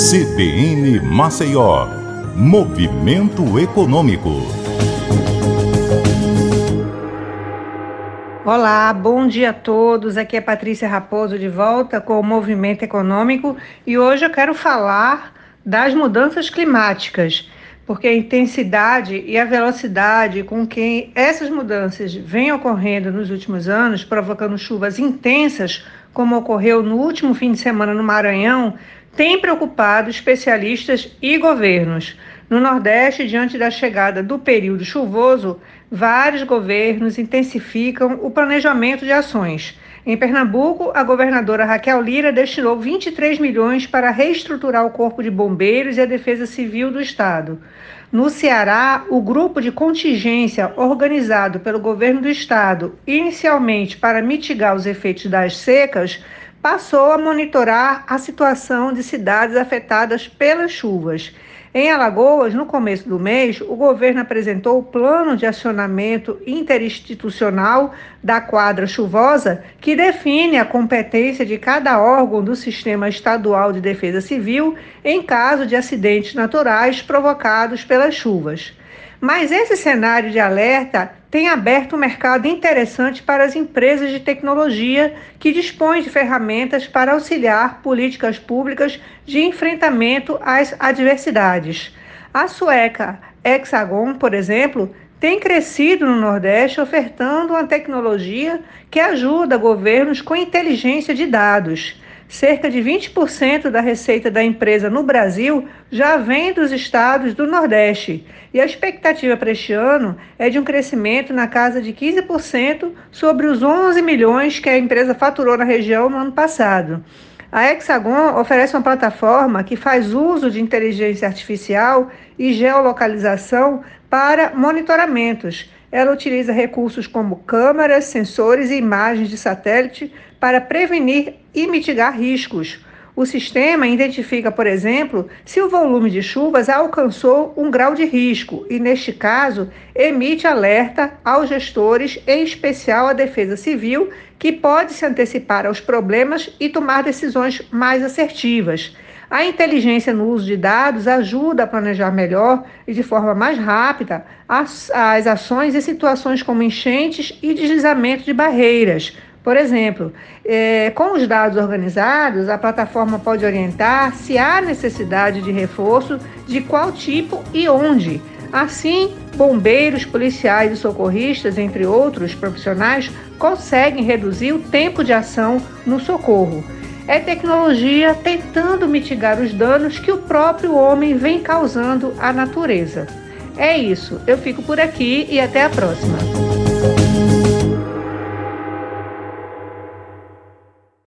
CBN Maceió, Movimento Econômico. Olá, bom dia a todos. Aqui é Patrícia Raposo de volta com o Movimento Econômico e hoje eu quero falar das mudanças climáticas, porque a intensidade e a velocidade com que essas mudanças vêm ocorrendo nos últimos anos, provocando chuvas intensas, como ocorreu no último fim de semana no Maranhão, tem preocupado especialistas e governos. No Nordeste, diante da chegada do período chuvoso, vários governos intensificam o planejamento de ações. Em Pernambuco, a governadora Raquel Lira destinou 23 milhões para reestruturar o Corpo de Bombeiros e a Defesa Civil do Estado. No Ceará, o grupo de contingência organizado pelo governo do estado, inicialmente para mitigar os efeitos das secas, passou a monitorar a situação de cidades afetadas pelas chuvas. Em Alagoas, no começo do mês, o governo apresentou o plano de acionamento interinstitucional da quadra chuvosa, que define a competência de cada órgão do Sistema Estadual de Defesa Civil em caso de acidentes naturais provocados pelas chuvas. Mas esse cenário de alerta tem aberto um mercado interessante para as empresas de tecnologia que dispõem de ferramentas para auxiliar políticas públicas de enfrentamento às adversidades. A sueca Hexagon, por exemplo, tem crescido no Nordeste ofertando uma tecnologia que ajuda governos com inteligência de dados. Cerca de 20% da receita da empresa no Brasil já vem dos estados do Nordeste. E a expectativa para este ano é de um crescimento na casa de 15% sobre os 11 milhões que a empresa faturou na região no ano passado. A Hexagon oferece uma plataforma que faz uso de inteligência artificial e geolocalização para monitoramentos ela utiliza recursos como câmeras, sensores e imagens de satélite para prevenir e mitigar riscos. O sistema identifica, por exemplo, se o volume de chuvas alcançou um grau de risco e, neste caso, emite alerta aos gestores, em especial à Defesa Civil, que pode se antecipar aos problemas e tomar decisões mais assertivas. A inteligência no uso de dados ajuda a planejar melhor e de forma mais rápida as, as ações e situações como enchentes e deslizamento de barreiras. Por exemplo, é, com os dados organizados, a plataforma pode orientar se há necessidade de reforço, de qual tipo e onde. Assim, bombeiros, policiais e socorristas, entre outros profissionais, conseguem reduzir o tempo de ação no socorro é tecnologia tentando mitigar os danos que o próprio homem vem causando à natureza. É isso, eu fico por aqui e até a próxima.